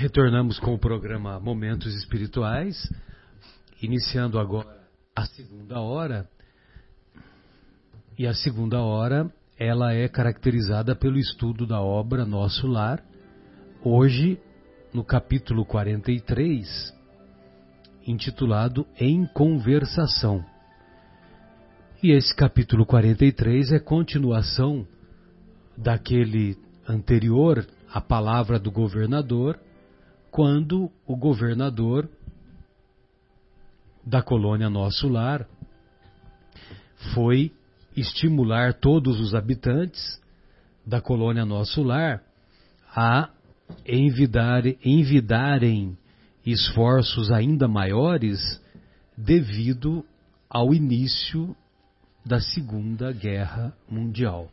Retornamos com o programa Momentos Espirituais, iniciando agora a segunda hora. E a segunda hora, ela é caracterizada pelo estudo da obra Nosso Lar. Hoje, no capítulo 43, intitulado Em Conversação. E esse capítulo 43 é continuação daquele anterior, a palavra do governador, quando o governador da colônia Nosso Lar foi estimular todos os habitantes da colônia Nosso Lar a envidar, envidarem esforços ainda maiores devido ao início da Segunda Guerra Mundial,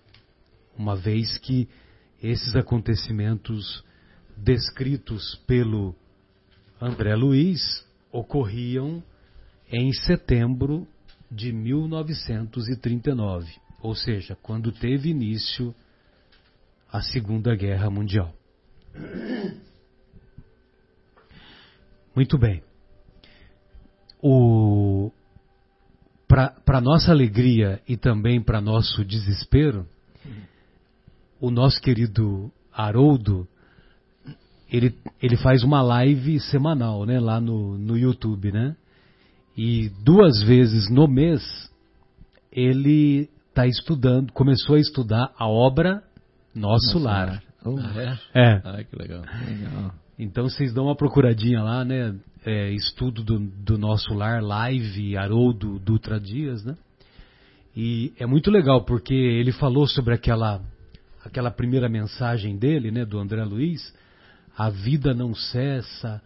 uma vez que esses acontecimentos descritos pelo André Luiz ocorriam em setembro de 1939, ou seja, quando teve início a Segunda Guerra Mundial. Muito bem. Para nossa alegria e também para nosso desespero, o nosso querido Haroldo, ele, ele faz uma live semanal, né, lá no, no YouTube, né? E duas vezes no mês ele está estudando, começou a estudar a obra Nosso, Nosso Lar. Lar. Oh, é? é? Ah, que legal. legal. Então vocês dão uma procuradinha lá, né? É, estudo do, do, Nosso Lar, live, Haroldo Dutra Dias, né? E é muito legal porque ele falou sobre aquela aquela primeira mensagem dele, né, do André Luiz, a vida não cessa,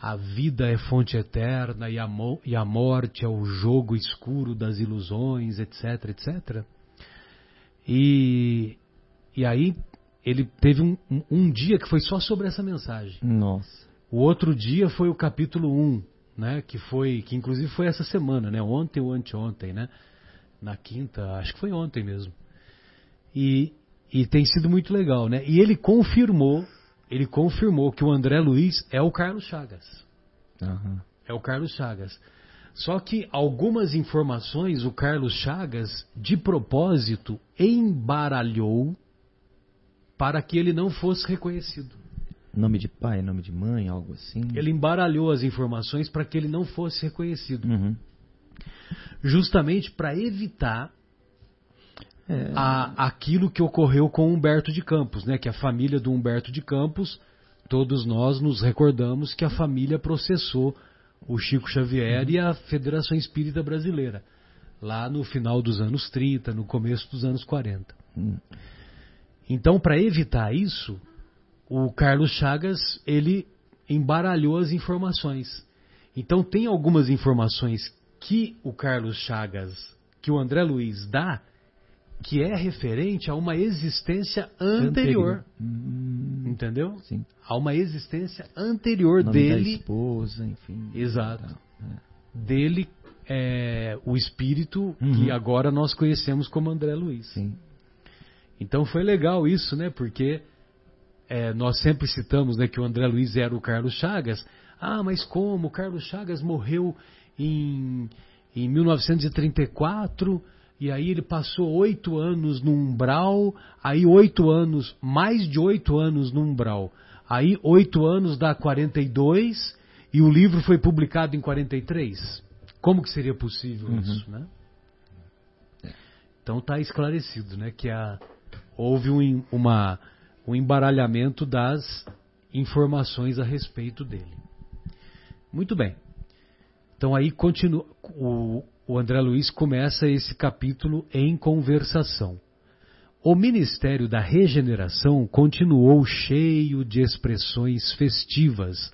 a vida é fonte eterna e a, e a morte é o jogo escuro das ilusões, etc, etc. E, e aí ele teve um, um, um, dia que foi só sobre essa mensagem. Nossa. O outro dia foi o capítulo 1, né, que foi que inclusive foi essa semana, né, ontem ou anteontem, né? Na quinta, acho que foi ontem mesmo. E, e tem sido muito legal, né? E ele confirmou, ele confirmou que o André Luiz é o Carlos Chagas. Uhum. É o Carlos Chagas. Só que algumas informações o Carlos Chagas, de propósito, embaralhou para que ele não fosse reconhecido. Nome de pai, nome de mãe, algo assim? Ele embaralhou as informações para que ele não fosse reconhecido. Uhum. Justamente para evitar é. a, aquilo que ocorreu com Humberto de Campos, né? Que a família do Humberto de Campos, todos nós nos recordamos que a família processou o Chico Xavier e a Federação Espírita Brasileira, lá no final dos anos 30, no começo dos anos 40. Hum. Então, para evitar isso, o Carlos Chagas, ele embaralhou as informações. Então, tem algumas informações que o Carlos Chagas, que o André Luiz dá, que é referente a uma existência anterior. anterior. Hum, entendeu? Sim. A uma existência anterior dele. Da esposa, enfim. Exato. É. Dele, é, o espírito uhum. que agora nós conhecemos como André Luiz. Sim. Então foi legal isso, né? Porque é, nós sempre citamos né, que o André Luiz era o Carlos Chagas. Ah, mas como? O Carlos Chagas morreu em, em 1934 e aí ele passou oito anos no umbral, aí oito anos, mais de oito anos no umbral. Aí oito anos dá 42 e o livro foi publicado em 43. Como que seria possível uhum. isso, né? Então está esclarecido, né, que a, houve um, uma, um embaralhamento das informações a respeito dele. Muito bem. Então aí continua o, o André Luiz começa esse capítulo em conversação. O ministério da regeneração continuou cheio de expressões festivas,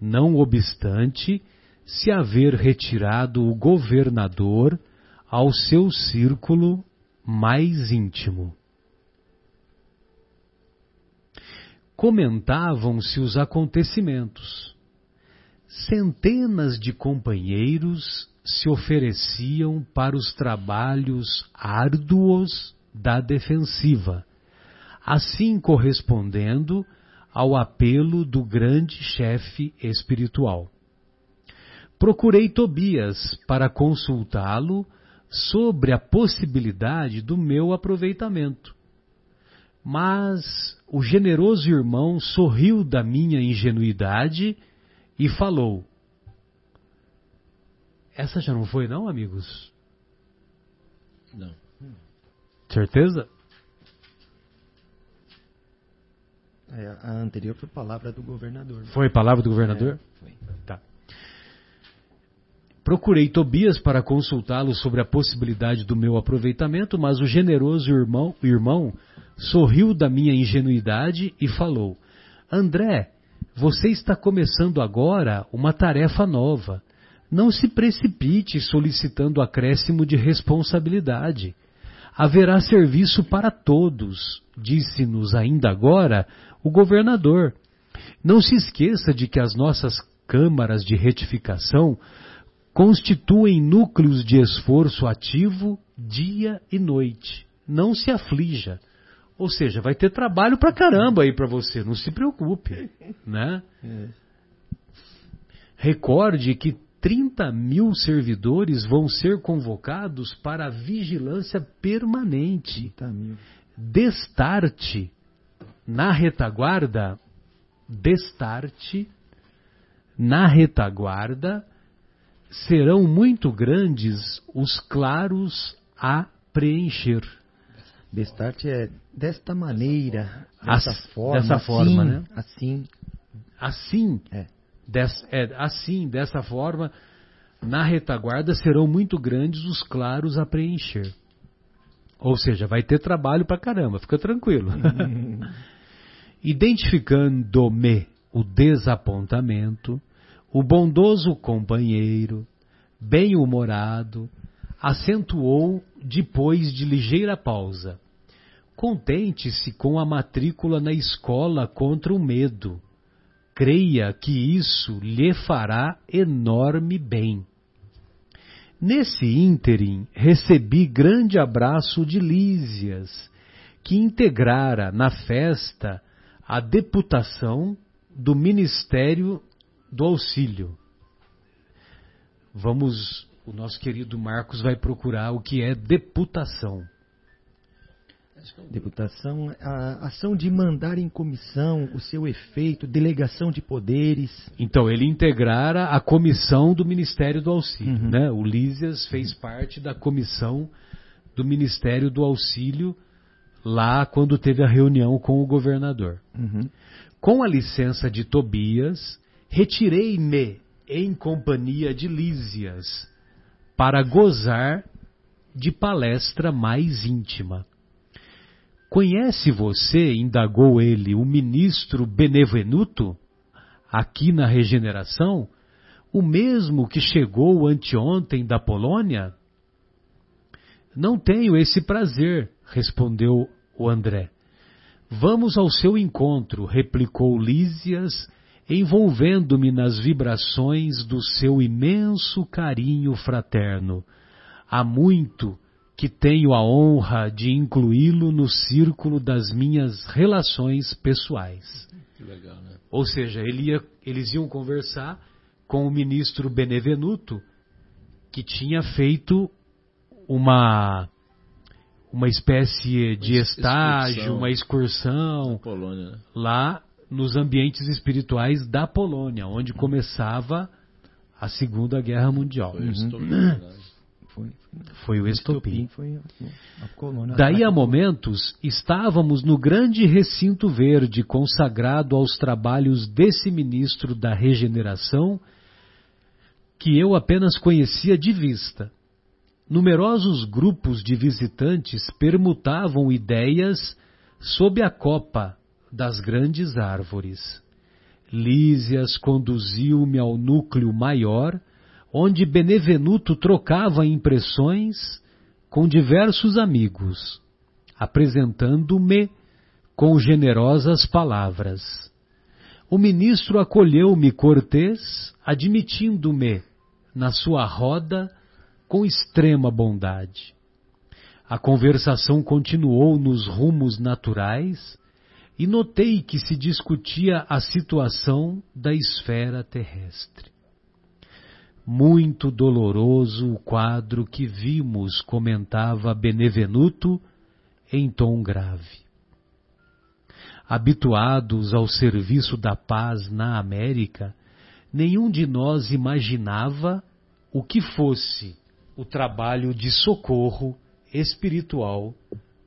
não obstante se haver retirado o governador ao seu círculo mais íntimo. Comentavam-se os acontecimentos. Centenas de companheiros se ofereciam para os trabalhos árduos da defensiva, assim correspondendo ao apelo do grande chefe espiritual. Procurei Tobias para consultá-lo sobre a possibilidade do meu aproveitamento. Mas o generoso irmão sorriu da minha ingenuidade e falou: Essa já não foi, não, amigos? Não. Certeza? É, a anterior foi palavra do governador. Foi palavra do governador? É, foi. Tá. Procurei Tobias para consultá-lo sobre a possibilidade do meu aproveitamento, mas o generoso irmão, irmão sorriu da minha ingenuidade e falou: André, você está começando agora uma tarefa nova. Não se precipite solicitando acréscimo de responsabilidade. Haverá serviço para todos, disse-nos ainda agora o governador. Não se esqueça de que as nossas câmaras de retificação constituem núcleos de esforço ativo dia e noite. Não se aflija. Ou seja, vai ter trabalho pra caramba aí pra você, não se preocupe, né? É. Recorde que 30 mil servidores vão ser convocados para vigilância permanente. 30 mil. Destarte na retaguarda, destarte na retaguarda serão muito grandes os claros a preencher. Destarte é desta maneira, As- dessa forma, dessa assim, forma, né? Assim, Assim, é. Des- é, assim, dessa forma, na retaguarda serão muito grandes os claros a preencher. Ou seja, vai ter trabalho pra caramba, fica tranquilo. Identificando-me o desapontamento, o bondoso companheiro, bem-humorado, acentuou depois de ligeira pausa. Contente-se com a matrícula na escola contra o medo. Creia que isso lhe fará enorme bem. Nesse ínterim, recebi grande abraço de Lísias, que integrara na festa a deputação do Ministério do Auxílio. Vamos, o nosso querido Marcos vai procurar o que é deputação. Deputação, a ação de mandar em comissão o seu efeito, delegação de poderes. Então, ele integrara a comissão do Ministério do Auxílio. Uhum. Né? O Lísias fez parte da comissão do Ministério do Auxílio lá quando teve a reunião com o governador. Uhum. Com a licença de Tobias, retirei-me em companhia de Lísias para gozar de palestra mais íntima. Conhece você, indagou ele, o ministro Benevenuto, aqui na regeneração? O mesmo que chegou anteontem da Polônia? Não tenho esse prazer, respondeu o André. Vamos ao seu encontro, replicou Lísias, envolvendo-me nas vibrações do seu imenso carinho fraterno. Há muito que tenho a honra de incluí-lo no círculo das minhas relações pessoais. Legal, né? Ou seja, ele ia- eles iam conversar com o ministro Benevenuto, que tinha feito uma uma espécie de Uma estágio, excursão. uma excursão Polônia, né? lá nos ambientes espirituais da Polônia, onde começava a Segunda Guerra Mundial. Foi verdade. Foi, Foi o estopim. foi a colônia. Daí a momentos estávamos no grande recinto verde consagrado aos trabalhos desse ministro da regeneração que eu apenas conhecia de vista. Numerosos grupos de visitantes permutavam ideias sob a copa das grandes árvores. Lísias conduziu-me ao núcleo maior, onde Benevenuto trocava impressões com diversos amigos, apresentando-me com generosas palavras. O ministro acolheu-me cortês, admitindo-me na sua roda com extrema bondade. A conversação continuou nos rumos naturais e notei que se discutia a situação da esfera terrestre. Muito doloroso o quadro que vimos, comentava Benevenuto em tom grave. Habituados ao serviço da paz na América, nenhum de nós imaginava o que fosse o trabalho de socorro espiritual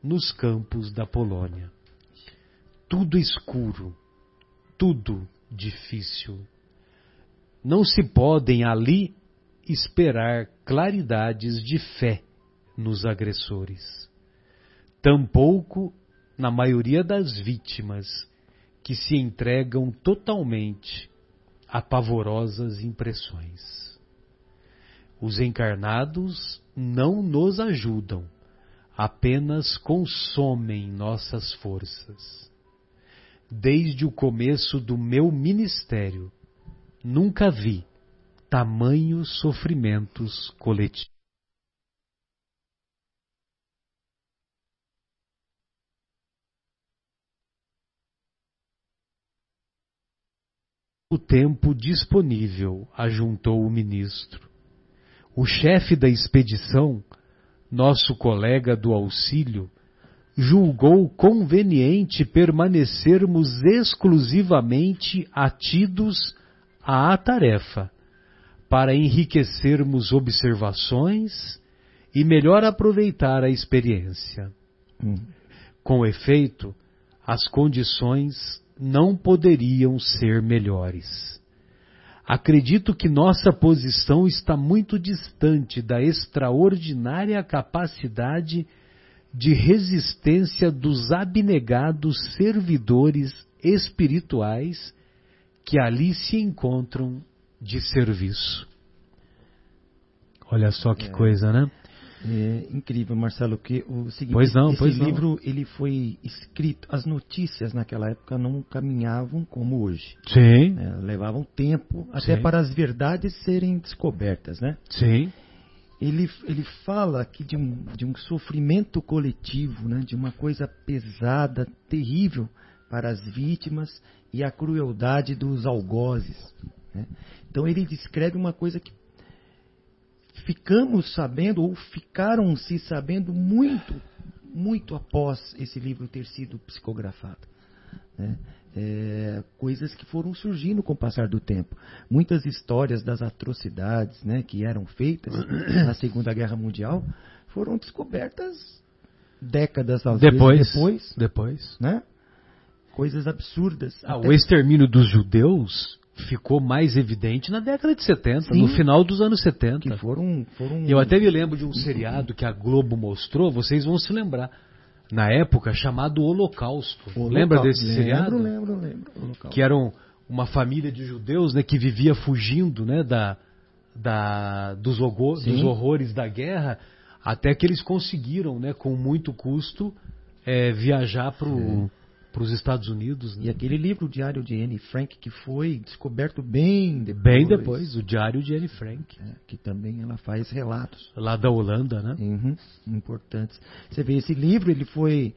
nos campos da Polônia. Tudo escuro, tudo difícil. Não se podem ali esperar claridades de fé nos agressores. Tampouco na maioria das vítimas que se entregam totalmente a pavorosas impressões. Os encarnados não nos ajudam, apenas consomem nossas forças. Desde o começo do meu ministério, nunca vi tamanhos sofrimentos coletivos. O tempo disponível, ajuntou o ministro. O chefe da expedição, nosso colega do auxílio, julgou conveniente permanecermos exclusivamente atidos à tarefa, para enriquecermos observações e melhor aproveitar a experiência. Hum. Com efeito, as condições não poderiam ser melhores. Acredito que nossa posição está muito distante da extraordinária capacidade de resistência dos abnegados servidores espirituais que ali se encontram de serviço. Olha só que é. coisa, né? É incrível, Marcelo, que o seguinte, pois não, esse pois livro não. ele foi escrito, as notícias naquela época não caminhavam como hoje. Sim. É, levavam tempo até Sim. para as verdades serem descobertas, né? Sim. Ele, ele fala aqui de um, de um sofrimento coletivo, né? de uma coisa pesada, terrível para as vítimas e a crueldade dos algozes. Né? Então ele descreve uma coisa que ficamos sabendo, ou ficaram se sabendo muito, muito após esse livro ter sido psicografado. Né? É, coisas que foram surgindo com o passar do tempo. Muitas histórias das atrocidades né, que eram feitas na Segunda Guerra Mundial foram descobertas décadas depois, depois. Depois. Né? Coisas absurdas. Ah, até... O extermínio dos judeus ficou mais evidente na década de 70, Sim, no final dos anos 70. Que foram, foram... Eu até me lembro de um seriado que a Globo mostrou, vocês vão se lembrar. Na época, chamado Holocausto. Holocausto. Lembra desse lembro, seriado? Lembro, lembro, lembro. Que eram uma família de judeus né, que vivia fugindo né, da, da, dos, dos horrores da guerra, até que eles conseguiram, né, com muito custo, é, viajar para o para os Estados Unidos. Né? E aquele livro, o Diário de Anne Frank, que foi descoberto bem depois. Bem depois, o Diário de Anne Frank. É, que também ela faz relatos. Lá da Holanda, né? Uhum, importantes. Você vê, esse livro, ele foi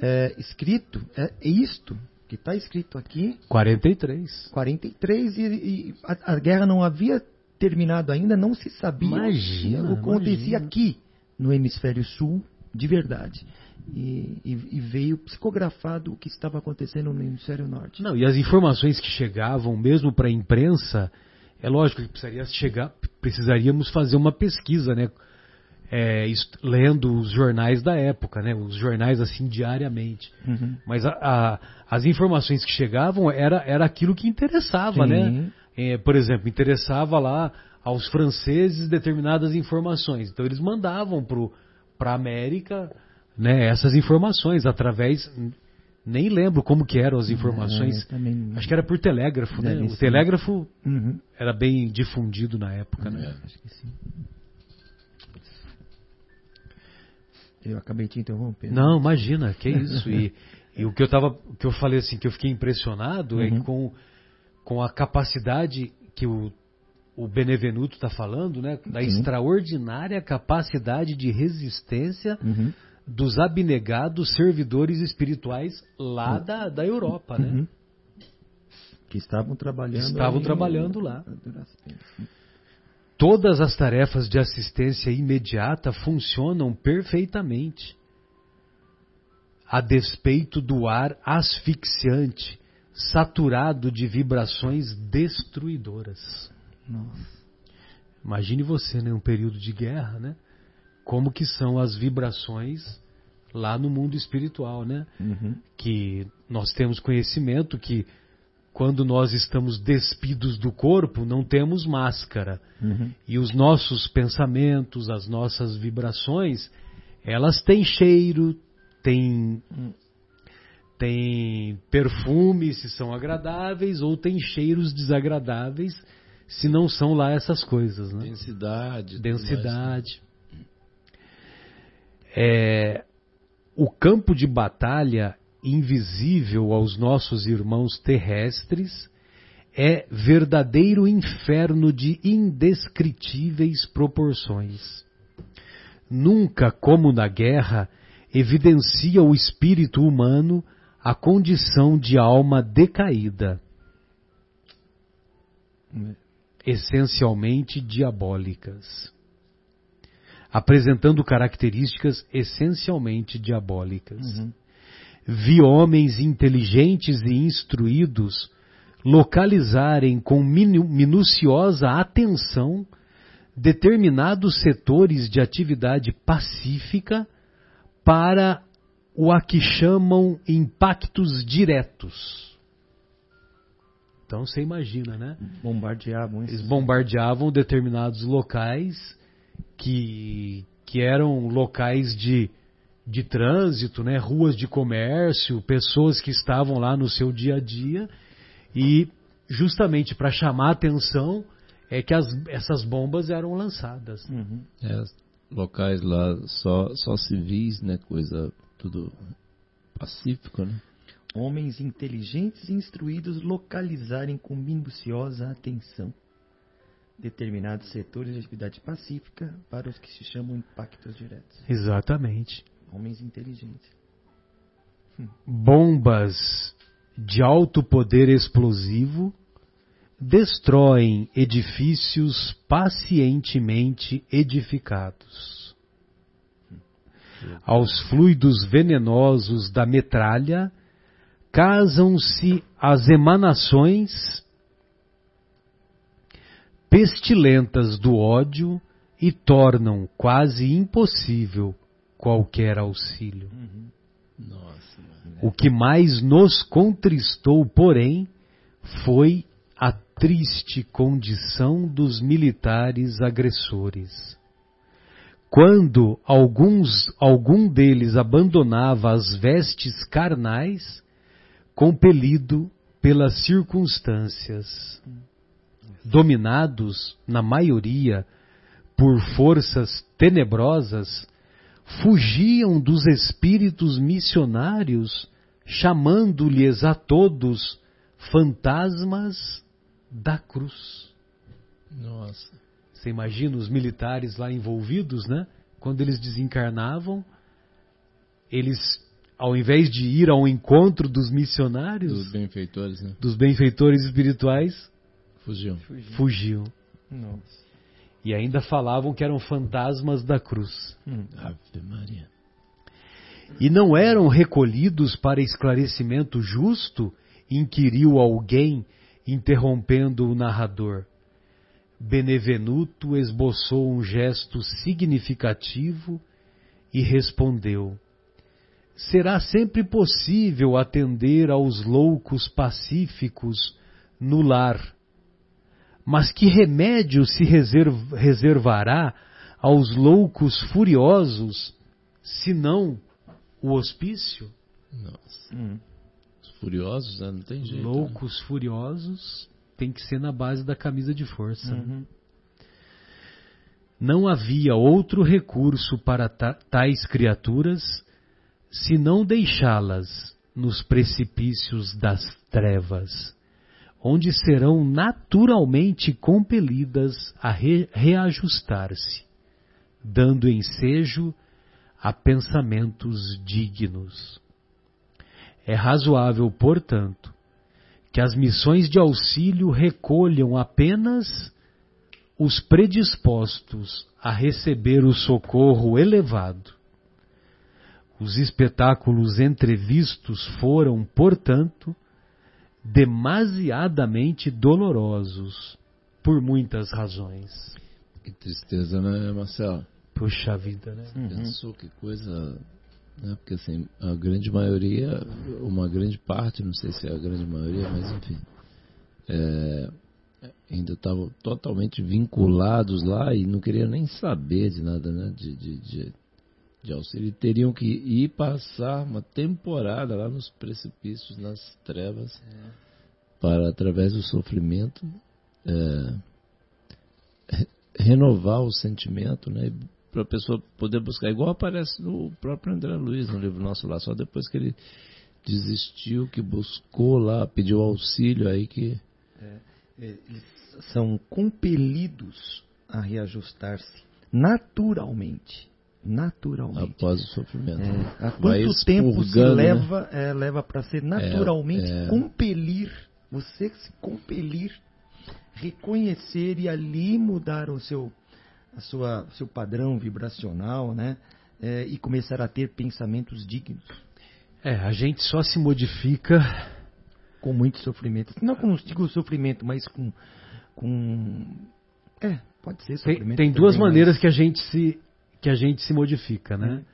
é, escrito, é, é isto que está escrito aqui. 43. 43 e, e a, a, guerra não havia terminado ainda, não se sabia imagina, o que acontecia imagina. aqui no hemisfério sul de verdade. E, e, e, veio psicografado o que estava acontecendo no hemisfério norte. Não, e as informações que chegavam, mesmo para a imprensa, é lógico que precisaria chegar, precisaríamos fazer uma pesquisa, né? É, lendo os jornais da época, né? Os jornais assim diariamente. Uhum. Mas a, a, as informações que chegavam era, era aquilo que interessava, Sim. né? É, por exemplo, interessava lá aos franceses determinadas informações. Então eles mandavam para a América né, essas informações através nem lembro como que eram as informações. É, também... Acho que era por telégrafo, né? O telégrafo Uhum. era bem difundido na época, né? Acho que sim. Eu acabei te interrompendo. Não, imagina, que isso. E, e o que eu tava, que eu falei assim, que eu fiquei impressionado é Uhum. com, com a capacidade que o, o Benevenuto está falando, né? Da extraordinária capacidade de resistência Uhum. dos abnegados servidores espirituais lá da, da Europa, né? Uhum. Que estavam trabalhando. Estavam ali trabalhando lá. Todas as tarefas de assistência imediata funcionam perfeitamente. A despeito do ar asfixiante, saturado de vibrações destruidoras. Nossa. Imagine você, né, um período de guerra, né? Como que são as vibrações lá no mundo espiritual, né? Uhum. Que nós temos conhecimento que quando nós estamos despidos do corpo, não temos máscara. Uhum. E os nossos pensamentos, as nossas vibrações, elas têm cheiro, têm, têm perfume se são agradáveis ou têm cheiros desagradáveis se não são lá essas coisas, né? Densidade. densidade. É, o campo de batalha invisível aos nossos irmãos terrestres é verdadeiro inferno de indescritíveis proporções. Nunca, como na guerra, evidencia o espírito humano a condição de alma decaída, essencialmente diabólicas, apresentando características essencialmente diabólicas. Uhum. Vi homens inteligentes e instruídos localizarem com minu- minuciosa atenção determinados setores de atividade pacífica para o a que chamam impactos diretos. Então você imagina, né? Bombardeavam Eles isso. bombardeavam determinados locais que, que eram locais de, de trânsito, né? ruas de comércio, pessoas que estavam lá no seu dia a dia e justamente para chamar a atenção é que as, essas bombas eram lançadas. Uhum. É, locais lá só, só civis, né? Coisa tudo pacífico, né? Homens inteligentes e instruídos localizarem com minuciosa atenção determinados setores de atividade pacífica para os que se chamam impactos diretos. Exatamente. Homens inteligentes. Bombas de alto poder explosivo destroem edifícios pacientemente edificados. Aos fluidos venenosos da metralha casam-se as emanações pestilentas do ódio e tornam quase impossível qualquer auxílio. Nossa, mano. O que mais nos contristou, porém, foi a triste condição dos militares agressores. Quando alguns, algum deles abandonava as vestes carnais, compelido pelas circunstâncias, dominados, na maioria, por forças tenebrosas, fugiam dos espíritos missionários, chamando-lhes a todos fantasmas da cruz. Nossa. Você imagina os militares lá envolvidos, né? Quando eles desencarnavam, eles, ao invés de ir ao encontro dos missionários, Dos benfeitores, né? dos benfeitores espirituais, Fugiu. fugiam. Nossa. E ainda falavam que eram fantasmas da cruz. Hum. Ave Maria. E não eram recolhidos para esclarecimento justo? inquiriu alguém, interrompendo o narrador. Benevenuto esboçou um gesto significativo e respondeu: Será sempre possível atender aos loucos pacíficos no lar. Mas que remédio se reserv- reservará aos loucos furiosos, senão o hospício? Nossa. Hum. Os furiosos, né? Não tem jeito. né? Loucos furiosos tem que ser na base da camisa de força. Uhum. Não havia outro recurso para ta- tais criaturas senão deixá-las nos precipícios das trevas, onde serão naturalmente compelidas a re- reajustar-se, dando ensejo a pensamentos dignos. É razoável, portanto, que as missões de auxílio recolham apenas os predispostos a receber o socorro elevado. Os espetáculos entrevistos foram, portanto, demasiadamente dolorosos por muitas razões. Que tristeza, né, Marcelo? Puxa vida, né? Uhum. Pensou que coisa. Né? Porque assim, a grande maioria, uma grande parte, não sei se é a grande maioria, mas enfim, é, ainda estavam totalmente vinculados lá e não queriam nem saber de nada, né? De, de, de, de auxílio. E teriam que ir passar uma temporada lá nos precipícios, nas trevas, é. para, através do sofrimento, é, renovar o sentimento, né? Para a pessoa poder buscar, igual aparece no próprio André Luiz, no livro nosso lá, só depois que ele desistiu, que buscou lá, pediu auxílio aí que. É, eles são compelidos a reajustar-se naturalmente. Naturalmente. Após o sofrimento. É, há quanto tempo se né? leva, é, leva para ser naturalmente é, é. compelir, você se compelir, reconhecer e ali mudar o seu, a sua, seu padrão vibracional, né? É, e começar a ter pensamentos dignos. É, a gente só se modifica com muito sofrimento. Não com o sofrimento, mas com com. É, pode ser Tem, tem duas maneiras que a gente se que a gente se modifica, né? É.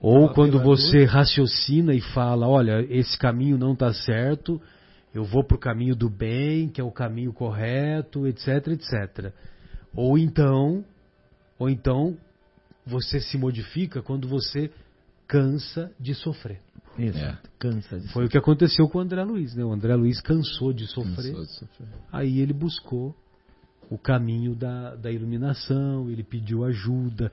Ou quando você raciocina e fala, olha, esse caminho não está certo, eu vou para o caminho do bem, que é o caminho correto, etc, etc. Ou então, ou então você se modifica quando você cansa de sofrer. Exato. É. Cansa de Foi sofrer. o que aconteceu com o André Luiz, né? O André Luiz cansou de sofrer. Cansou de sofrer. Aí ele buscou o caminho da, da iluminação, ele pediu ajuda,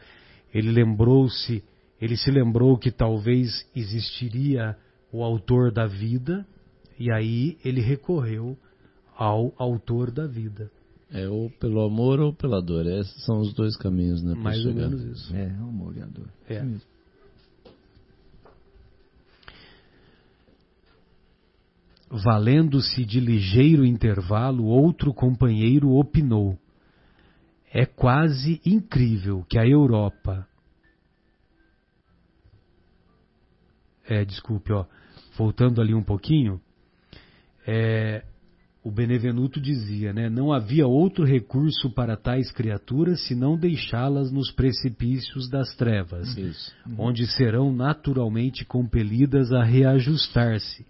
ele lembrou-se, ele se lembrou que talvez existiria o autor da vida, e aí ele recorreu ao autor da vida. É ou pelo amor ou pela dor. Esses são os dois caminhos, né? Mais chegar. ou menos isso. É, o amor e a dor. É. é Valendo-se de ligeiro intervalo, outro companheiro opinou: É quase incrível que a Europa. É, desculpe, ó, voltando ali um pouquinho, é, o Benevenuto dizia, né, não havia outro recurso para tais criaturas senão deixá-las nos precipícios das trevas, Isso. onde serão naturalmente compelidas a reajustar-se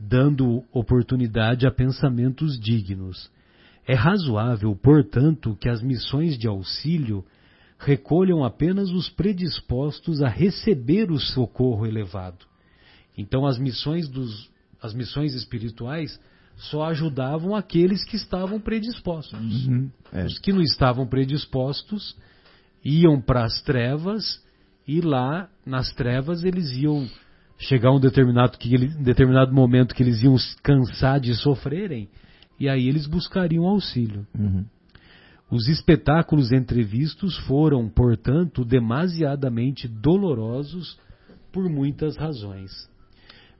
dando oportunidade a pensamentos dignos. É razoável, portanto, que as missões de auxílio recolham apenas os predispostos a receber o socorro elevado. Então, as missões, dos, as missões espirituais só ajudavam aqueles que estavam predispostos. Uhum, é. Os que não estavam predispostos iam para as trevas e lá nas trevas eles iam chegar um determinado, que determinado momento que eles iam cansar de sofrerem, e aí eles buscariam auxílio. Uhum. Os espetáculos entrevistos foram, portanto, demasiadamente dolorosos por muitas razões.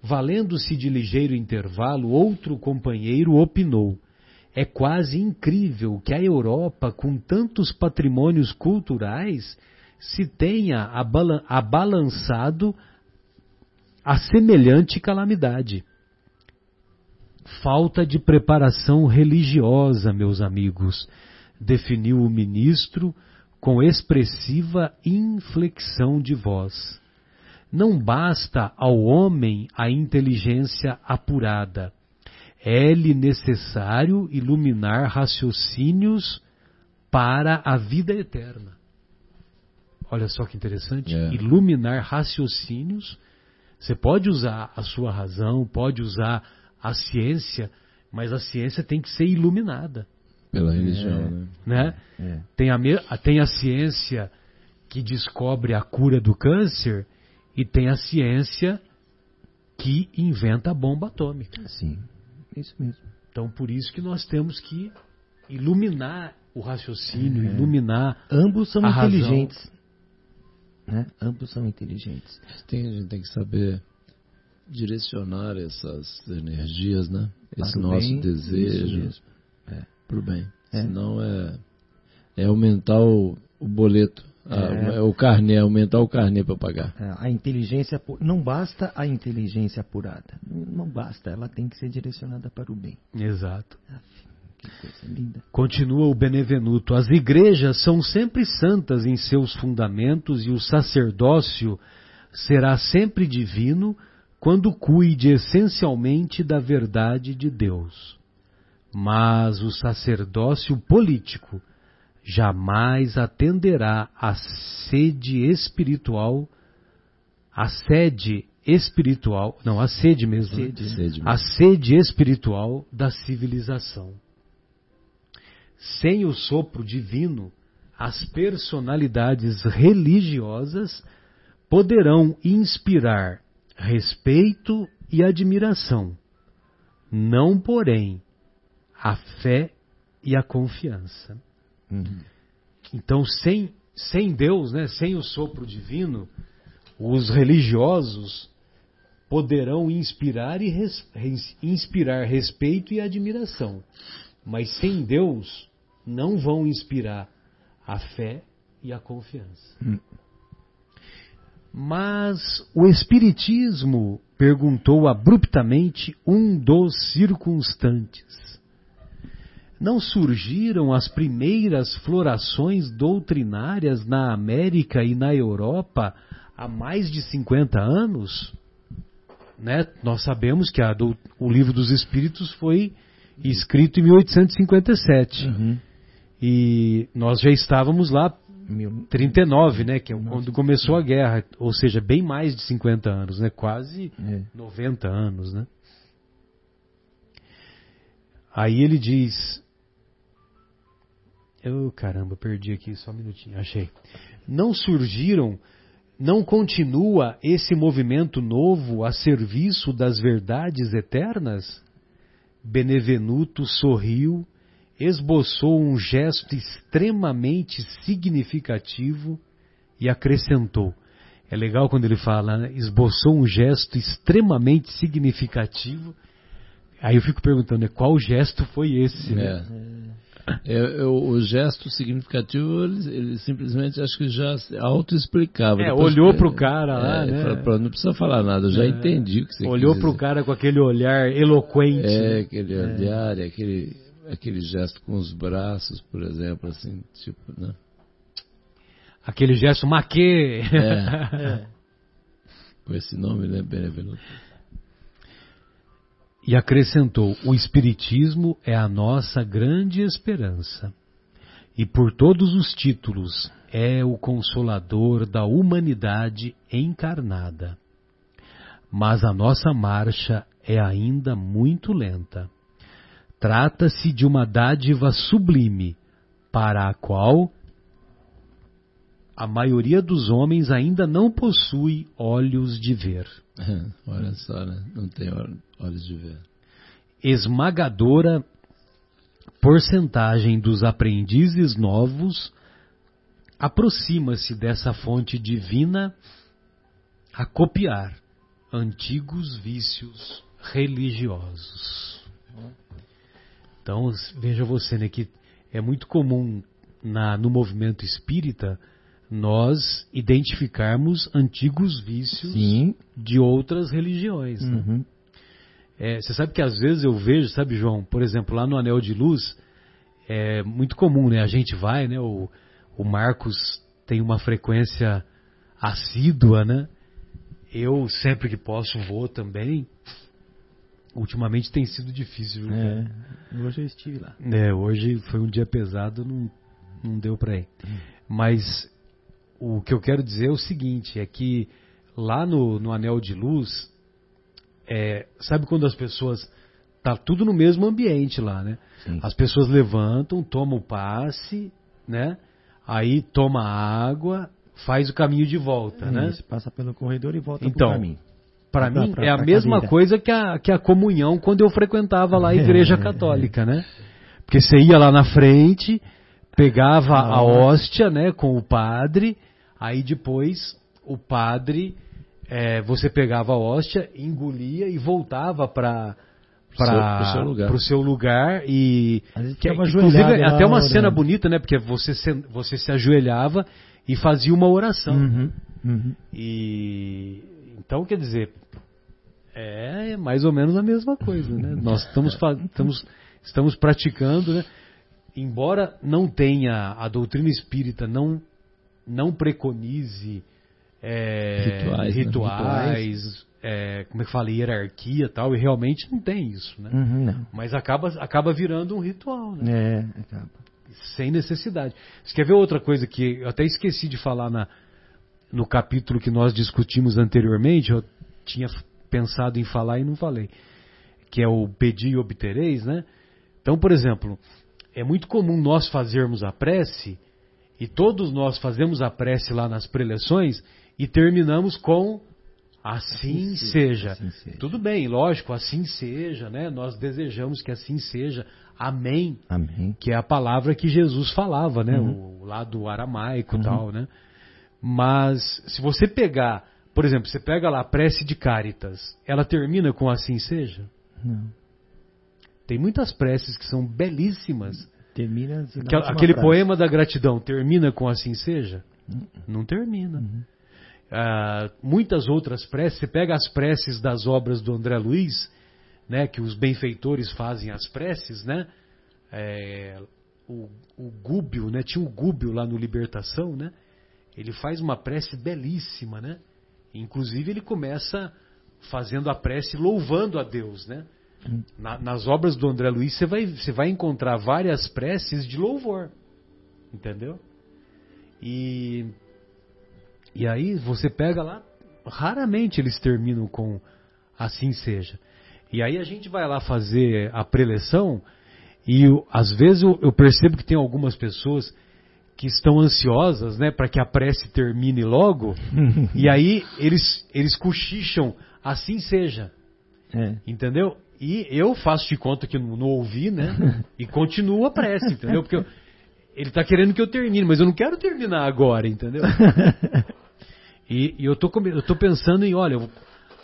Valendo-se de ligeiro intervalo, outro companheiro opinou: É quase incrível que a Europa, com tantos patrimônios culturais, se tenha abalançado a semelhante calamidade. Falta de preparação religiosa, meus amigos, definiu o ministro com expressiva inflexão de voz. Não basta ao homem a inteligência apurada. É-lhe necessário iluminar raciocínios para a vida eterna. Olha só que interessante. É. Iluminar raciocínios você pode usar a sua razão, pode usar a ciência, mas a ciência tem que ser iluminada. Pela religião, é, né? né? É. Tem, a, tem a ciência que descobre a cura do câncer e tem a ciência que inventa a bomba atômica. Sim, isso mesmo. Então, por isso que nós temos que iluminar o raciocínio, é. iluminar. Ambos são inteligentes. Né? Ambos são inteligentes. Tem, a gente tem que saber direcionar essas energias, né? Esse Para nosso bem, desejo. É. para o bem. É. Senão é, é aumentar o, o boleto, a- É. é o carnê, aumentar o carnê para pagar. É, A inteligência não basta a inteligência apurada. Não não basta, ela tem que ser direcionada para o bem. Exato. Que coisa linda. Continua o Benevenuto. As igrejas são sempre santas em seus fundamentos e o sacerdócio será sempre divino quando cuide essencialmente da verdade de Deus. Mas o sacerdócio político jamais atenderá à sede espiritual, à sede espiritual, não, à sede mesmo, né? Sede, né? Sede a sede espiritual da civilização. Sem o sopro divino, as personalidades religiosas poderão inspirar respeito e admiração, não, porém, a fé e a confiança. Uhum. Então, sem, sem Deus, né, sem o sopro divino, os religiosos poderão inspirar, e res- inspirar respeito e admiração. Mas sem Deus, não vão inspirar a fé e a confiança. Hum. Mas o Espiritismo perguntou abruptamente um dos circunstantes. Não surgiram as primeiras florações doutrinárias na América e na Europa há mais de 50 anos? Né? Nós sabemos que a dou- o Livro dos Espíritos foi escrito em 1857. Uhum. E nós já estávamos lá 39, né, que é quando começou a guerra, ou seja, bem mais de 50 anos, né, quase é. 90 anos, né? Aí ele diz, eu caramba, perdi aqui só um minutinho, achei. Não surgiram, não continua esse movimento novo a serviço das verdades eternas? Benevenuto sorriu, esboçou um gesto extremamente significativo e acrescentou. É legal quando ele fala, né? esboçou um gesto extremamente significativo. Aí eu fico perguntando, né, qual gesto foi esse? né? É. É, é, o, o gesto significativo, ele, ele simplesmente acho que já autoexplicava. É, Depois- olhou pro cara lá, é, né? falou, "Pronto, não precisa falar nada, eu já É. entendi o que você Olhou pro dizer." cara com aquele olhar eloquente. É, né? aquele olhar, e aquele, aquele gesto com os braços, por exemplo, assim, tipo, né? Aquele gesto maquê. É. Com esse nome, né, Benevenuto? E acrescentou: o Espiritismo é a nossa grande esperança. E por todos os títulos é o consolador da humanidade encarnada. Mas a nossa marcha é ainda muito lenta. Trata-se de uma dádiva sublime, para a qual a maioria dos homens ainda não possui olhos de ver. Olha só, né? Não tem ol- olhos de ver. esmagadora porcentagem dos aprendizes novos aproxima-se dessa fonte divina a copiar antigos vícios religiosos. Então, veja você, né, que é muito comum na, no movimento espírita nós identificarmos antigos vícios Sim. de outras religiões. né? Uhum. É, você sabe que às vezes eu vejo, sabe, João, por exemplo, lá no Anel de Luz, é muito comum, né? A gente vai, né? O, o Marcos tem uma frequência assídua, né? Eu sempre que posso vou também. Ultimamente tem sido difícil? É. Hoje eu estive lá. É, hoje foi um dia pesado, não, não deu pra ir. Mas o que eu quero dizer é o seguinte, é que lá no, no Anel de Luz, é, sabe quando as pessoas... Tá tudo no mesmo ambiente lá, né? Sim. As pessoas levantam, tomam o passe, né? Aí toma água, faz o caminho de volta, né? Isso, passa pelo corredor e volta Então, pro caminho. Para Pra- mim pra- é a mesma cadeira. coisa que a, que a comunhão quando eu frequentava lá a igreja católica, né? Porque você ia lá na frente, pegava a A hóstia, né, com o padre, Aí depois o padre, é, você pegava a hóstia, engolia e voltava para para Pro seu lugar. o seu lugar e que, inclusive é lá até uma orando. cena bonita, né? Porque você se, você se ajoelhava e fazia uma oração. Uhum, uhum. E então quer dizer é mais ou menos a mesma coisa, né? Nós estamos estamos estamos praticando, né? Embora não tenha a doutrina espírita não não preconize é, Rituais, né? rituais, é, como é que fala, hierarquia tal, e realmente não tem isso, né? Uhum, não. Mas acaba, acaba virando um ritual, né? É, acaba. Sem necessidade. Você quer ver outra coisa que eu até esqueci de falar na, no capítulo que nós discutimos anteriormente? Eu tinha pensado em falar e não falei. Que é o pedir e obtereis, né? Então, por exemplo, é muito comum nós fazermos a prece, e todos nós fazemos a prece lá nas preleções, e terminamos com assim, Assim seja. assim seja. Tudo bem, lógico, assim seja, né? Nós desejamos que assim seja. Amém Amém. que é a palavra que Jesus falava, né? Uhum. O lado aramaico e tal, né? Mas se você pegar, por exemplo, você pega lá a prece de Cáritas, ela termina com assim seja? Não. Tem muitas preces que são belíssimas. Termina na Aquela- aquele frase. poema da gratidão termina com assim seja? Uhum. Não termina. Ah, muitas outras preces, você pega as preces das obras do André Luiz, né, que os benfeitores fazem as preces, né? É, o, o Gúbio, né? Tinha o Gúbio lá no Libertação, né? Ele faz uma prece belíssima, né? Inclusive ele começa fazendo a prece louvando a Deus, né? Na- nas obras do André Luiz você vai, você vai encontrar várias preces de louvor, entendeu? E e aí você pega lá, raramente eles terminam com assim seja. E aí a gente vai lá fazer a preleção e eu- às vezes eu, eu percebo que tem algumas pessoas que estão ansiosas, né, para que a prece termine logo, e aí eles eles cochicham assim seja, É. entendeu? E eu faço de conta que não, não ouvi, né? E continuo a prece, entendeu? Porque eu- ele tá querendo que eu termine, mas eu não quero terminar agora, entendeu? E, e eu, tô, eu tô pensando em, olha, eu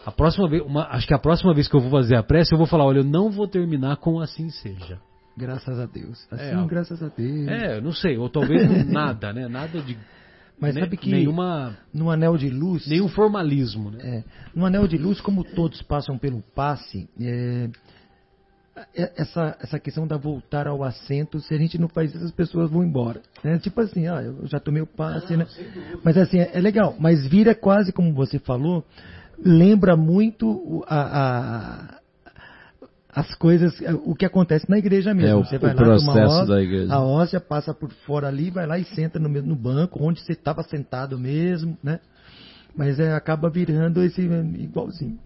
a próxima vez, uma- acho que a próxima vez que eu vou fazer a prece, eu vou falar, olha, eu não vou terminar com assim seja. Graças a Deus. Assim, É, graças a Deus. É, eu não sei, ou talvez nada, né? Nada de. Mas sabe que Nenhuma, no anel de luz. nenhum formalismo, né? É, no anel de luz, como todos passam pelo passe, é, é- essa, essa questão da voltar ao assento, se a gente não faz isso, as pessoas vão embora. né? Tipo assim, ah, eu já tomei o passe, né? Mas assim, é, é legal, mas vira quase como você falou, lembra muito a, a- as coisas, o que acontece na igreja mesmo. É, você vai o lá, toma processo hóstia, da igreja. A hóstia passa por fora ali, vai lá e senta no mesmo banco, onde você estava sentado mesmo, né? Mas é, acaba virando esse é, igualzinho.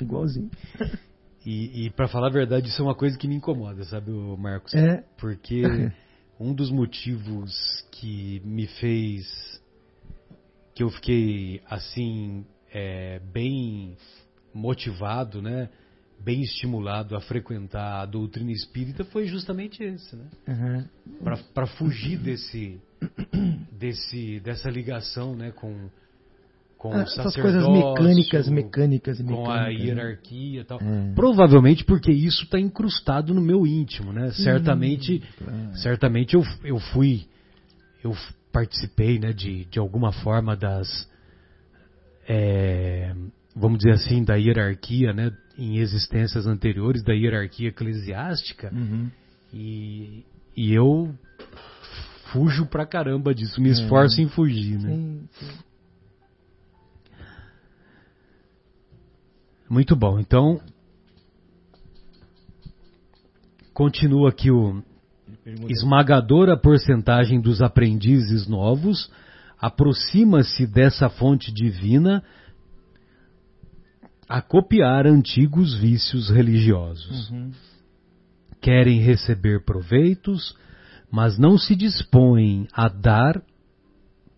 Igualzinho. E, e para falar a verdade, isso é uma coisa que me incomoda, sabe, o Marcos? É. Porque um dos motivos que me fez que eu fiquei assim é, bem motivado, né, bem estimulado a frequentar a doutrina espírita foi justamente esse, né? Aham. Para fugir desse, desse dessa ligação, né, com com Ah, Essas coisas sacerdócio, mecânicas, mecânicas, com mecânicas. a né? hierarquia e tal. É. Provavelmente porque isso está incrustado no meu íntimo, né? certamente, certamente eu, eu fui, eu participei, né, de, de alguma forma das, é, vamos dizer assim, da hierarquia, né, em existências anteriores da hierarquia eclesiástica Uhum. e, e eu fujo pra caramba disso, me esforço em fugir, né? Sim, sim. Muito bom. Então, continua aqui o esmagadora porcentagem dos aprendizes novos aproxima-se dessa fonte divina a copiar antigos vícios religiosos. Uhum. Querem receber proveitos, mas não se dispõem a dar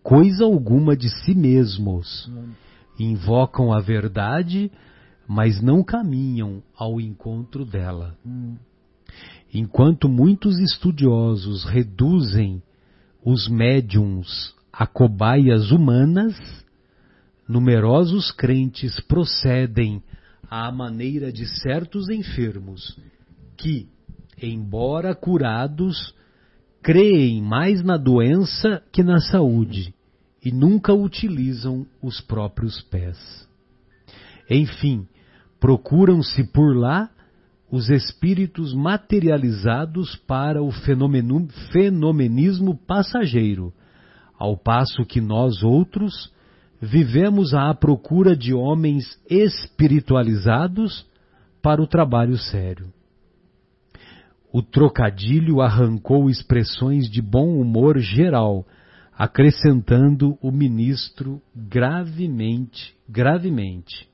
coisa alguma de si mesmos. Invocam a verdade, mas não caminham ao encontro dela. Hum. Enquanto muitos estudiosos reduzem os médiums a cobaias humanas, numerosos crentes procedem à maneira de certos enfermos que, embora curados, creem mais na doença que na saúde e nunca utilizam os próprios pés. Enfim, procuram-se por lá os espíritos materializados para o fenomenismo passageiro, ao passo que nós outros vivemos à procura de homens espiritualizados para o trabalho sério. O trocadilho arrancou expressões de bom humor geral, acrescentando o ministro gravemente, gravemente.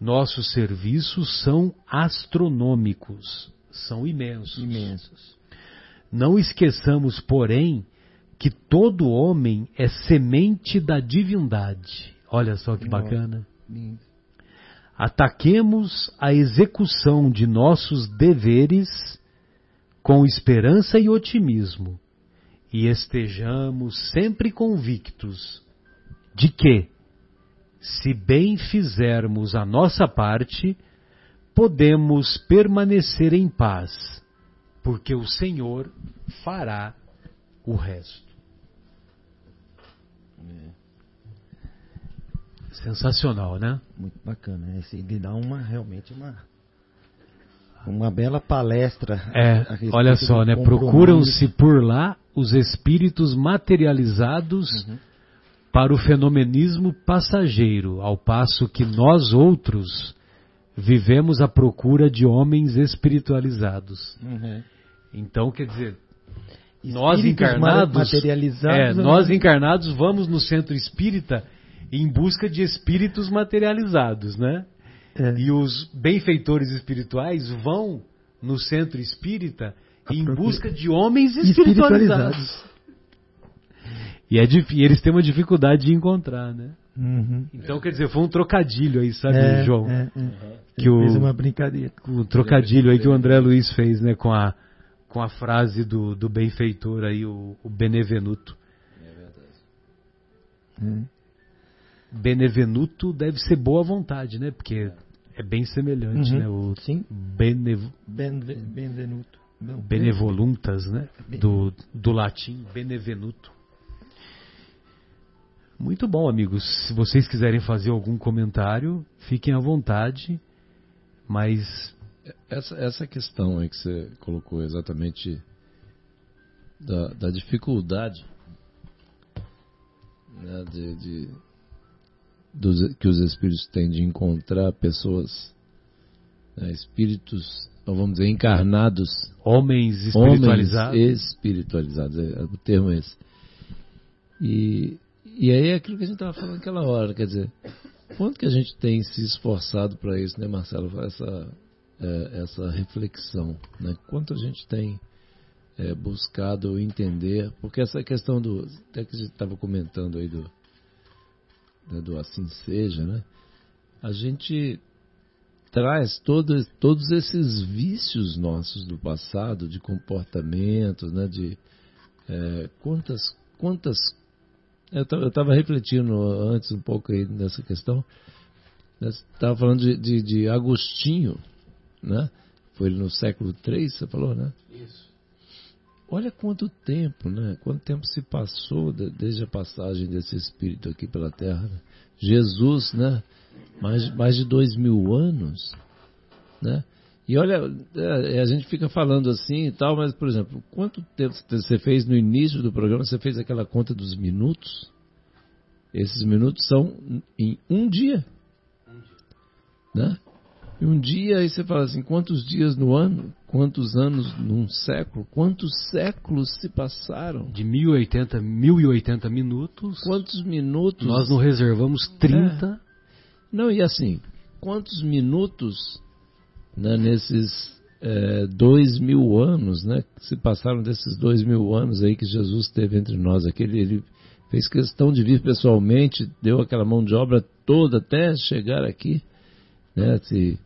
Nossos serviços são astronômicos, são imensos. Imensos. Não esqueçamos, porém, que todo homem é semente da divindade. Olha só que bacana. Ataquemos a execução de nossos deveres com esperança e otimismo e estejamos sempre convictos de que, se bem fizermos a nossa parte, podemos permanecer em paz, porque o Senhor fará o resto. É. Sensacional, né? Muito bacana. Esse, ele dá uma realmente uma uma bela palestra. É, olha só, né? Procuram-se por lá os espíritos materializados uhum. para o fenomenismo passageiro, ao passo que nós outros vivemos à procura de homens espiritualizados. Uhum. Então, quer dizer, nós encarnados, materializados, é, né? nós encarnados vamos no centro espírita em busca de espíritos materializados, né? É. E os benfeitores espirituais vão no centro espírita em busca de homens espiritualizados. E é e eles têm uma dificuldade de encontrar, né? Uhum. Então, quer dizer, foi um trocadilho aí, sabe, é, João? É, é. Que o, fez uma brincadeira. O trocadilho aí que o André Luiz fez, né, com a, com a frase do, do benfeitor aí, o, o Benevenuto. É verdade. É. Benevenuto deve ser boa vontade, né? Porque é bem semelhante, uhum. né? O Sim. Benev... Benvenuto. Benevoluntas, né? Do, do latim benevenuto. Muito bom, amigos. Se vocês quiserem fazer algum comentário, fiquem à vontade. Mas. Essa, essa questão aí que você colocou exatamente da, da dificuldade né, de, de dos, que os espíritos têm de encontrar pessoas, né, espíritos, vamos dizer, encarnados. Homens espiritualizados. Homens espiritualizados, é, o termo é esse. E, e aí é aquilo que a gente estava falando naquela hora, quer dizer, quanto que a gente tem se esforçado para isso, né, Marcelo? Essa, é, essa reflexão, né? Quanto a gente tem é, buscado entender, porque essa questão do, até que a gente estava comentando aí do, né, do assim seja, né? A gente traz todos, todos esses vícios nossos do passado, de comportamento, né? De é, quantas, quantas eu estava refletindo antes um pouco aí nessa questão. Estava falando de, de, de, Agostinho, né? Foi no século III, você falou, né? Isso. Olha quanto tempo, né? Quanto tempo se passou desde a passagem desse espírito aqui pela Terra. Né? Jesus, né? Mais, mais de dois mil anos, né? E olha, é, a gente fica falando assim e tal, mas, por exemplo, quanto tempo você fez no início do programa? Você fez aquela conta dos minutos? Esses minutos são em um dia. Né? E um dia aí você fala assim, quantos dias no ano? Quantos anos num século? Quantos séculos se passaram? De 1080, 1080 minutos. Quantos minutos? Nós não reservamos 30. É. Não, e assim, quantos minutos né, nesses é, dois mil anos, né? Que se passaram desses dois mil anos aí que Jesus teve entre nós. Aquele, ele fez questão de vir pessoalmente, deu aquela mão de obra toda até chegar aqui. Né, se,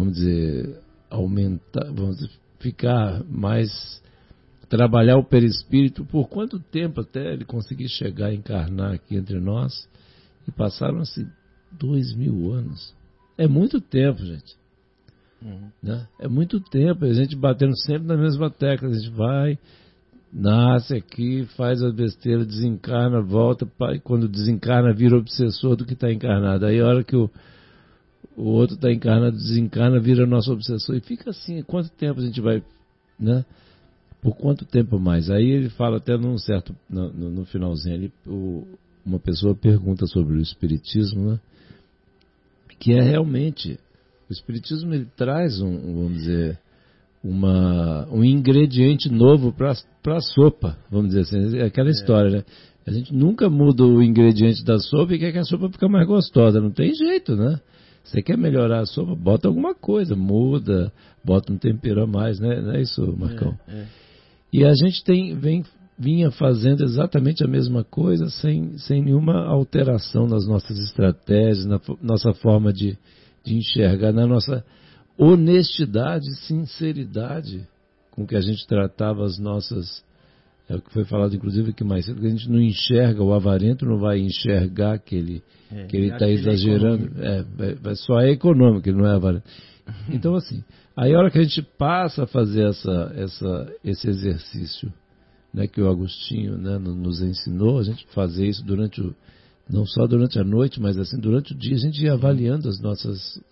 vamos dizer, aumentar, vamos dizer, ficar mais trabalhar o perispírito, por quanto tempo até ele conseguir chegar a encarnar aqui entre nós? E passaram-se dois mil anos. É muito tempo, gente. Uhum. Né? É muito tempo, a gente batendo sempre na mesma tecla, a gente vai, nasce aqui, faz a besteira, desencarna, volta, quando desencarna vira obsessor do que está encarnado. Aí a hora que o, o outro está encarnado, desencarna, vira nosso obsessor. E fica assim, quanto tempo a gente vai, né? Por quanto tempo mais? Aí ele fala até num certo, no, no, no finalzinho, ele, o, uma pessoa pergunta sobre o espiritismo, né? Que é realmente, o espiritismo ele traz um, vamos dizer, uma, um ingrediente novo para a sopa, vamos dizer assim, é aquela é. história, né? A gente nunca muda o ingrediente da sopa e quer que a sopa fique mais gostosa, não tem jeito, né? Você quer melhorar a sopa, bota alguma coisa, muda, bota um tempero a mais, né? Não é isso, Marcão? É, é. E a gente tem, vem, vinha fazendo exatamente a mesma coisa, sem, sem nenhuma alteração nas nossas estratégias, na nossa forma de, de enxergar, na nossa honestidade, sinceridade com que a gente tratava as nossas. É o que foi falado, inclusive, que mais cedo, que a gente não enxerga, o avarento não vai enxergar que ele é, que ele está é exagerando. É, é, só é econômico, ele não é avarento. Então, assim, aí a hora que a gente passa a fazer essa, essa, esse exercício né, que o Agostinho né, nos ensinou, a gente fazer isso durante o, não só durante a noite, mas assim durante o dia, a gente ir avaliando as nossas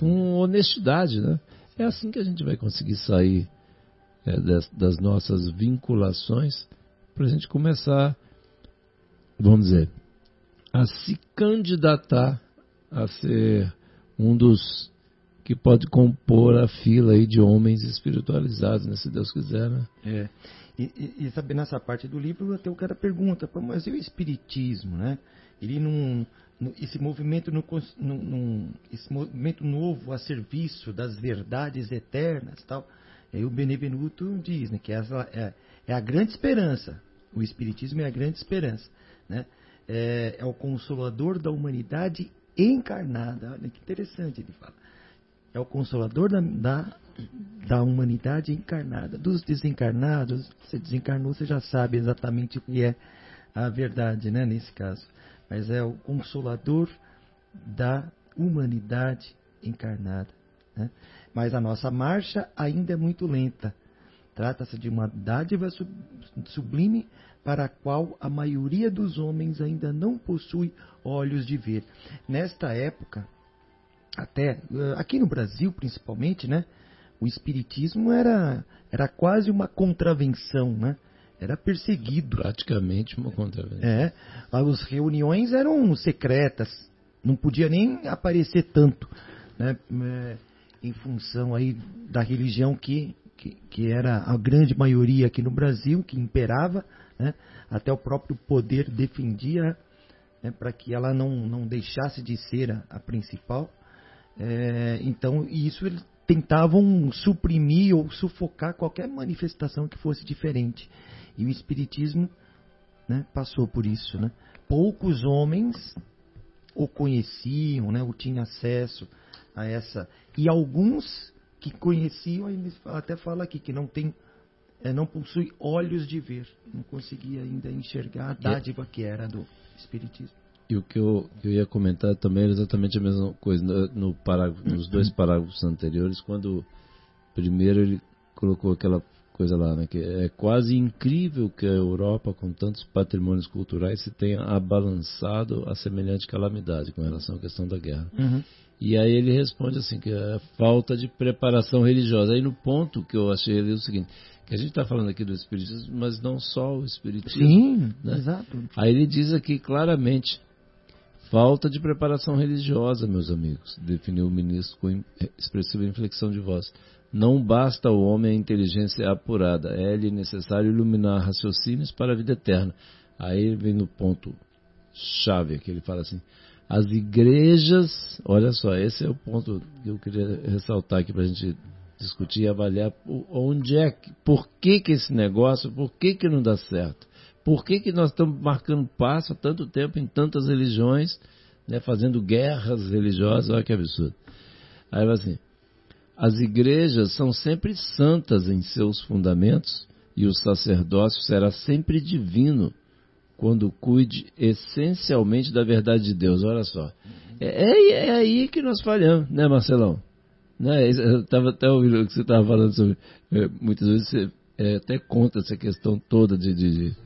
com honestidade, né? É assim que a gente vai conseguir sair é, das, das, nossas vinculações para a gente começar, vamos dizer, a se candidatar a ser um dos que pode compor a fila aí de homens espiritualizados, né, se Deus quiser, né? É. E, e, e nessa parte do livro, até o cara pergunta, mas e o espiritismo, né? Ele não, esse movimento, no, no, esse movimento novo a serviço das verdades eternas, tal. Aí o Benevenuto diz, né, que essa é, é, a grande esperança. O espiritismo é a grande esperança, né? É, é o consolador da humanidade encarnada. Olha que interessante ele fala. É o consolador da, da, da humanidade encarnada. Dos desencarnados, você desencarnou, você já sabe exatamente o que é a verdade, né, nesse caso mas é o consolador da humanidade encarnada. Né? Mas a nossa marcha ainda é muito lenta. Trata-se de uma dádiva sublime para a qual a maioria dos homens ainda não possui olhos de ver. Nesta época, até eh, aqui no Brasil principalmente, né, o espiritismo era, era quase uma contravenção, né? era perseguido. Praticamente uma contravenção. É, as reuniões eram secretas, não podia nem aparecer tanto, né, é, em função aí da religião que, que, que, era a grande maioria aqui no Brasil, que imperava, né, até o próprio poder defendia né, para que ela não, não deixasse de ser a, a principal. É, então, isso eles tentavam suprimir ou sufocar qualquer manifestação que fosse diferente. E o Espiritismo né, passou por isso. Né? Poucos homens o conheciam, né, ou tinham acesso a essa. E alguns que conheciam, ele até fala aqui que não tem, é, não possui olhos de ver, não conseguia ainda enxergar a dádiva que era do Espiritismo. E o que eu, eu ia comentar também era exatamente a mesma coisa. No, no parágrafo, nos dois parágrafos anteriores, quando primeiro ele colocou aquela coisa lá, né? Que é quase incrível que a Europa, com tantos patrimônios culturais, se tenha abalançado a semelhante calamidade com relação à questão da guerra. Uhum. E aí ele responde assim, que é falta de preparação religiosa. Aí no ponto que eu achei ali é o seguinte, que a gente está falando aqui do espiritismo, mas não só o espiritismo. Sim, né? exato. Aí ele diz aqui claramente, falta de preparação religiosa, meus amigos, definiu o ministro com expressiva inflexão de voz. Não basta ao homem a inteligência apurada, é-lhe necessário iluminar raciocínios para a vida eterna. Aí vem no ponto chave que ele fala assim: as igrejas, olha só, esse é o ponto que eu queria ressaltar aqui para a gente discutir e avaliar onde é, por que, que esse negócio, por que, que não dá certo? Por que, que nós estamos marcando passo há tanto tempo em tantas religiões, né, fazendo guerras religiosas? Olha que absurdo. Aí vai assim, as igrejas são sempre santas em seus fundamentos, e o sacerdócio será sempre divino quando cuide essencialmente da verdade de Deus. Olha só. É, é, é aí que nós falhamos, né, Marcelão? Né? Eu estava até ouvindo o que você estava falando sobre. É, muitas vezes você é, até conta essa questão toda de, de, de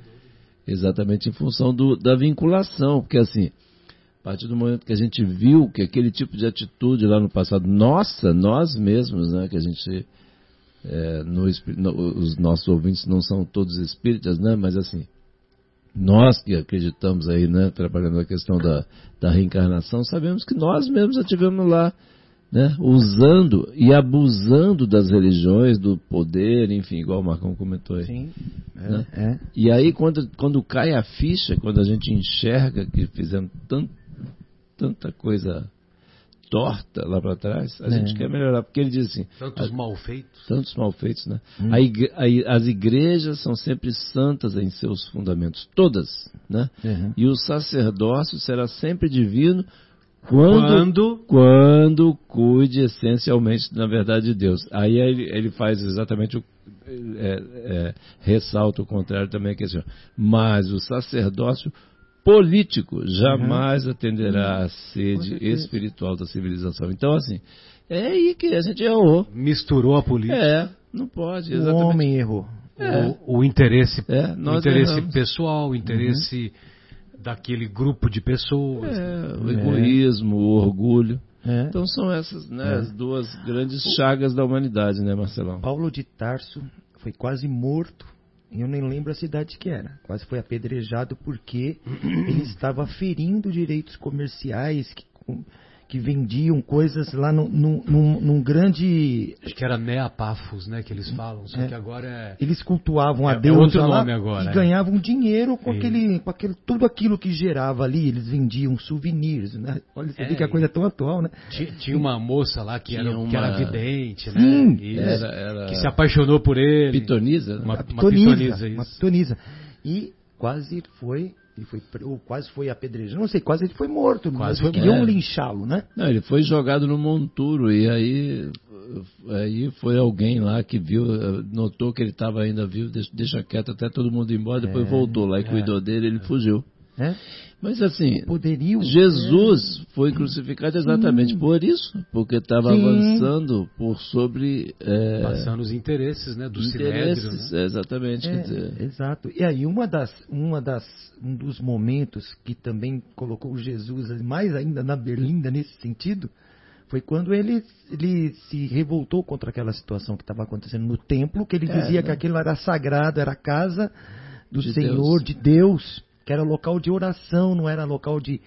exatamente em função do, da vinculação, porque assim, a partir do momento que a gente viu que aquele tipo de atitude lá no passado, nossa, nós mesmos, né, que a gente, é, no, no, os nossos ouvintes não são todos espíritas, né, mas assim, nós que acreditamos aí, né, trabalhando na questão da, da reencarnação, sabemos que nós mesmos já tivemos lá né, usando e abusando das religiões, do poder, enfim, igual o Marcão comentou aí. Sim, é, né? é. E aí, quando, quando cai a ficha, quando a gente enxerga que fizemos tant, tanta coisa torta lá para trás, a é. gente quer melhorar. Porque ele diz assim: tantos malfeitos. Tantos malfeitos, né? Hum. A igre, a, as igrejas são sempre santas em seus fundamentos, todas, né? Uhum. E o sacerdócio será sempre divino quando, quando, quando cuide essencialmente na verdade de Deus. Aí ele, ele faz exatamente o. É, é, ressalta o contrário também, que é assim, mas o sacerdócio político jamais uhum. atenderá à sede espiritual da civilização. Então, assim, é aí que a gente errou. Misturou a política. É, não pode. Exatamente. O homem errou. É. O, o, interesse, é, o interesse pessoal, o interesse. Uhum daquele grupo de pessoas. É, o egoísmo, o orgulho. É. Então são essas né, é. as duas grandes chagas da humanidade, né, Marcelão? Paulo de Tarso foi quase morto. Eu nem lembro a cidade que era. Quase foi apedrejado porque ele estava ferindo direitos comerciais que, que vendiam coisas lá no, no, num, num, grande. Acho que era Neapafos, né? Que eles falam, só é. que agora é. Eles cultuavam a é, Deus é outro nome agora, e é. ganhavam dinheiro com aquele, com aquele. Tudo aquilo que gerava ali, eles vendiam souvenirs, né? Olha, você vê que a coisa é tão atual, né? Tinha, tinha uma moça lá que, era, uma... que era vidente, né? Sim, e, era, era... Que se apaixonou por ele. Pitonisa? Né? Uma, uma pitonisa. Uma pitonisa. E quase foi ele foi, ou quase foi apedrejado, não sei, quase ele foi morto. Quase foi queriam é. linchá-lo, né? Não, ele foi jogado no monturo e aí, aí foi alguém lá que viu, notou que ele estava ainda vivo, deixa, quieto até todo mundo ir embora, depois é, voltou lá e é, cuidou dele, ele fugiu. É? Mas assim, Poderiam, Jesus é. foi crucificado exatamente Sim. por isso, porque estava avançando por sobre é, passando os interesses, né, do interesses, né? exatamente. É, dizer... Exato. E aí uma das, uma das, um dos momentos que também colocou Jesus mais ainda na berlinda nesse sentido, foi quando ele, ele se revoltou contra aquela situação que estava acontecendo no templo, que ele é, dizia que né? aquilo era sagrado, era a casa do de Senhor, Deus. de Deus que era local de oração, não era local de,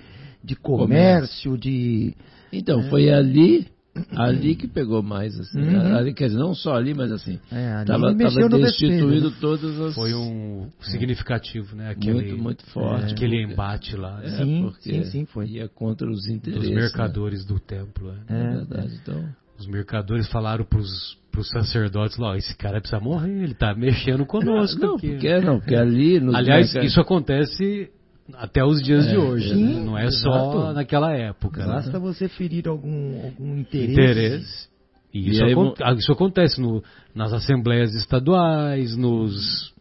de comércio, comércio. de. Então, é. foi ali ali que pegou mais, assim. Uhum. Ali, quer dizer, não só ali, mas assim. É, tava, tava destituído todas as. Foi um significativo, né? Aquele, muito, muito forte. Aquele embate lá. É, sim, sim, sim, foi. Ia contra os interesses. Dos mercadores né? do templo. É, é verdade, então. Os mercadores falaram para os sacerdotes lá, esse cara precisa morrer, ele está mexendo conosco. Não, aqui. porque, não, porque ali... Aliás, isso acontece até os dias é, de hoje, sim, né? não é exato. só naquela época. Né? Basta né? você ferir algum, algum interesse. interesse. E isso, e aí, isso acontece no, nas assembleias estaduais, nos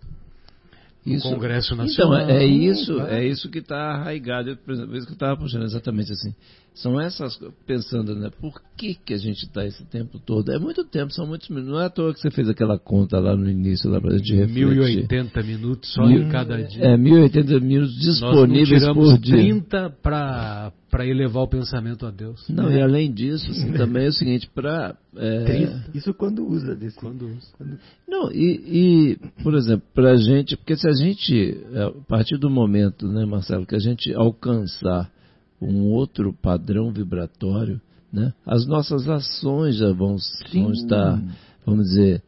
isso, Congresso então, Nacional. Então, é, é isso, é isso que está arraigado. Por exemplo, isso que eu estava puxando exatamente assim. São essas, pensando, né? Por que, que a gente está esse tempo todo? É muito tempo, são muitos minutos. Não é à toa que você fez aquela conta lá no início, lá para a gente refletir. 1080 minutos só Mil, em cada dia. É, 1080 minutos disponíveis Nós não por dia. 30 para para elevar o pensamento a Deus. Não, é. e além disso, assim, também é o seguinte, para... É... Isso quando usa. Desse, quando usa. Quando... Não, e, e, por exemplo, para a gente... Porque se a gente, é, a partir do momento, né, Marcelo, que a gente alcançar um outro padrão vibratório, né, as nossas ações já vão, vão estar, vamos dizer,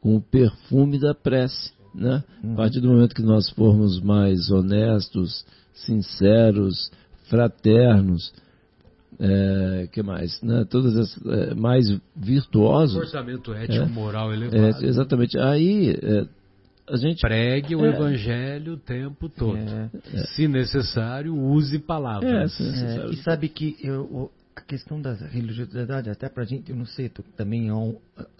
com o perfume da prece. Né? Uhum. A partir do momento que nós formos mais honestos, sinceros, fraternos, é, que mais, né? Todas as é, mais virtuosos. Comportamento ético, é, moral elevado. É, exatamente. Aí é, a gente pregue o é. evangelho o tempo todo. É. Se necessário, use palavras. e sabe que eu, questão da religiosidade, até para a gente, eu não sei, estou também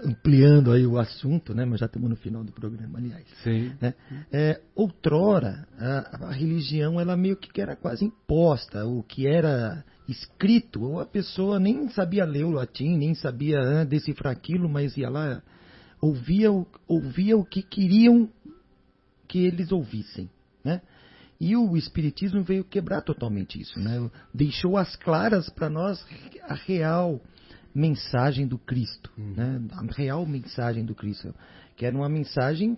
ampliando aí o assunto, né? Mas já estamos no final do programa, aliás. Sim. Né? É, outrora, a, a, religião, ela meio que era quase imposta. O que era escrito, ou a pessoa nem sabia ler o latim, nem sabia né, decifrar aquilo, mas ia lá, ouvia, ouvia o que queriam que eles ouvissem, né? E o Espiritismo veio quebrar totalmente isso, né? Deixou as claras para nós a real mensagem do Cristo, hum. né? A real mensagem do Cristo, que era uma mensagem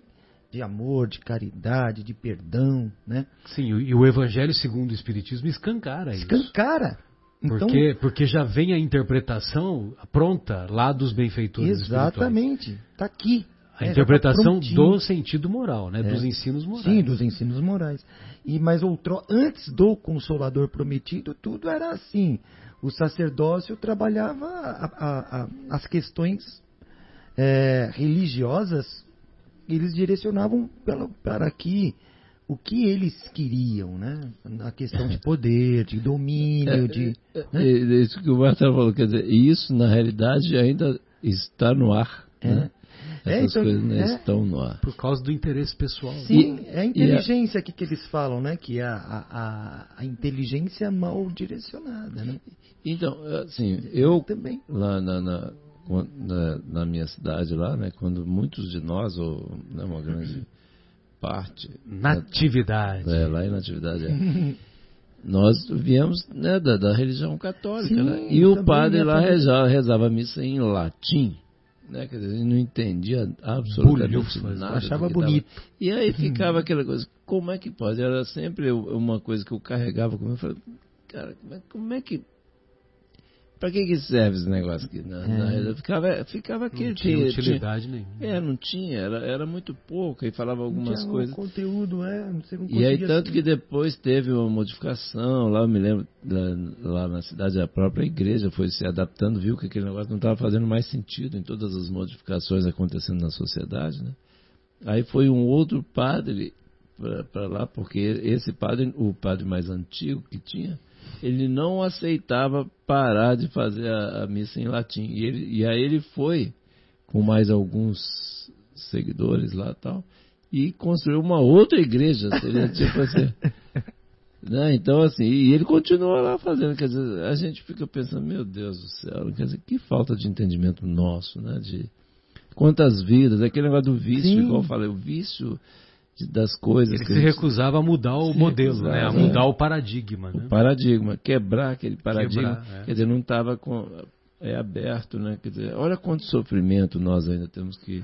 de amor, de caridade, de perdão, né? Sim, e o Evangelho segundo o Espiritismo escancara isso. Escancara. Então, porque, porque já vem a interpretação pronta lá dos benfeitores Exatamente. Está aqui. A é, interpretação tá do sentido moral, né? É. Dos ensinos morais. Sim, dos ensinos morais. E mas outro, antes do Consolador prometido, tudo era assim. O sacerdócio trabalhava a, a, a, as questões é, religiosas, eles direcionavam para, para aqui o que eles queriam, né? A questão de poder, de domínio, de. É, é, né? é isso que o Marcelo falou, quer dizer, isso na realidade ainda está no ar. É. Né? É, Essas então, coisas não é, estão no ar. Por causa do interesse pessoal. Sim, e, é a inteligência a... que, que eles falam, né? Que é a, a, a inteligência mal direcionada, né? Então, assim, eu também lá na, na, na, na, minha cidade lá, né? Quando muitos de nós, ou né, uma grande parte... Natividade. É, lá em Natividade, é. nós viemos né, da, da religião católica, Sim, né? E o padre lá rezava, rezava a missa em latim né? Quer dizer, não entendia absolutamente Bulhufas, nada. Achava bonito. Tava... E aí ficava aquela coisa, como é que pode? Era sempre uma coisa que eu carregava comigo. Eu falei, cara, como é, como é que Pra que, que serve esse negócio aqui? Na, é. na, ficava, ficava aquele. Não tinha utilidade tinha, nenhuma. É, não tinha, era, era muito pouco, e falava algumas não coisas. conteúdo, é, não E aí, tanto que depois teve uma modificação, lá eu me lembro, lá, lá, na cidade, a própria igreja foi se adaptando, viu que aquele negócio não estava fazendo mais sentido em todas as modificações acontecendo na sociedade, né? Aí foi um outro padre para lá, porque esse padre, o padre mais antigo que tinha, ele não aceitava parar de fazer a, a missa em latim. E, ele, e aí ele foi, com mais alguns seguidores lá tal, e construiu uma outra igreja. Seria tipo assim. Né? Então, assim, e ele continua lá fazendo, quer dizer, a gente fica pensando, meu Deus do céu, quer dizer, que falta de entendimento nosso, né? De quantas vidas, aquele negócio do vício, Sim. igual eu falei, o vício das coisas. Ele se gente... recusava a mudar o modelo, recusava, né? a mudar é. o paradigma. Né? O paradigma, quebrar aquele paradigma. Quebrar, é. Quer dizer, não estava com, é aberto, né? Quer dizer, olha quanto sofrimento nós ainda temos que.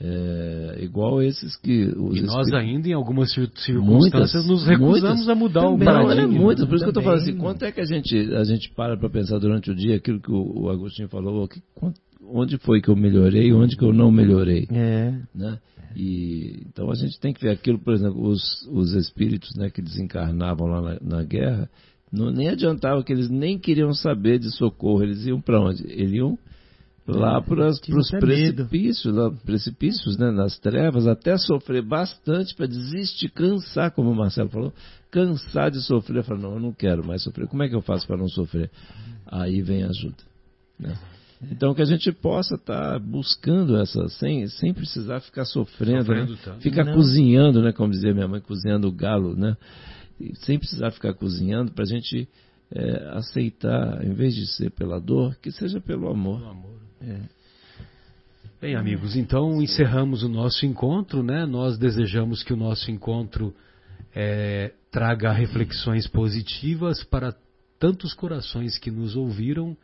É, igual esses que. e nós ainda, em algumas circunstâncias, muitas, nos recusamos muitas, a mudar também, o paradigma. muitas, por isso que eu estou falando assim, quanto é que a gente, a gente para para pensar durante o dia aquilo que o, o Agostinho falou, que, onde foi que eu melhorei, onde que eu não melhorei. É. Né? E, então a gente tem que ver aquilo, por exemplo, os, os espíritos né, que desencarnavam lá na, na guerra, não, nem adiantava que eles nem queriam saber de socorro, eles iam para onde? Eles iam lá para os precipícios, lá, precipícios né, nas trevas, até sofrer bastante para desistir, cansar, como o Marcelo falou, cansar de sofrer. Falar, não, eu não quero mais sofrer. Como é que eu faço para não sofrer? Aí vem ajuda. Né? Então que a gente possa estar tá buscando essa, sem, sem precisar ficar sofrendo, sofrendo né? ficar Não. cozinhando, né? Como dizia minha mãe, cozinhando o galo, né? E sem precisar ficar cozinhando para a gente é, aceitar, em vez de ser pela dor, que seja pelo amor. Pelo amor. É. Bem, amigos, então encerramos o nosso encontro, né? Nós desejamos que o nosso encontro é, traga reflexões positivas para tantos corações que nos ouviram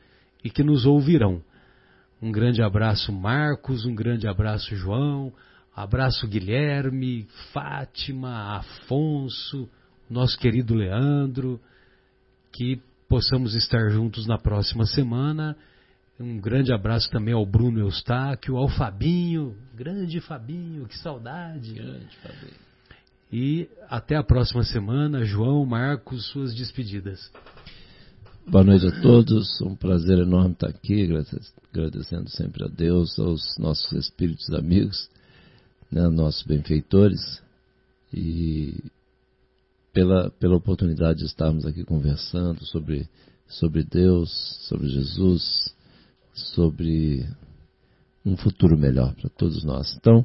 e que nos ouvirão. Um grande abraço, Marcos, um grande abraço, João, abraço, Guilherme, Fátima, Afonso, nosso querido Leandro, que possamos estar juntos na próxima semana. Um grande abraço também ao Bruno Eustáquio, ao Fabinho, grande Fabinho, que saudade. Grande Fabinho. E até a próxima semana, João, Marcos, suas despedidas. Boa noite a todos, um prazer enorme estar aqui, agradecendo sempre a Deus, aos nossos espíritos amigos, né, nossos benfeitores, e pela, pela oportunidade de estarmos aqui conversando sobre sobre Deus, sobre Jesus, sobre um futuro melhor para todos nós. Então,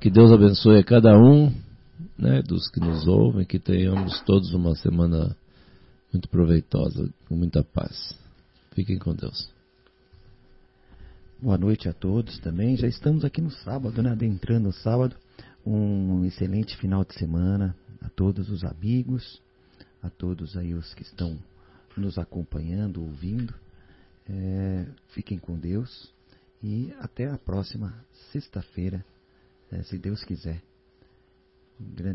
que Deus abençoe a cada um né, dos que nos ouvem, que tenhamos todos uma semana muito proveitosa, com muita paz. Fiquem com Deus. Boa noite a todos também. Já estamos aqui no sábado, né? Adentrando o sábado. Um excelente final de semana a todos os amigos, a todos aí os que estão nos acompanhando, ouvindo. É, fiquem com Deus e até a próxima sexta-feira, é, se Deus quiser. Um grande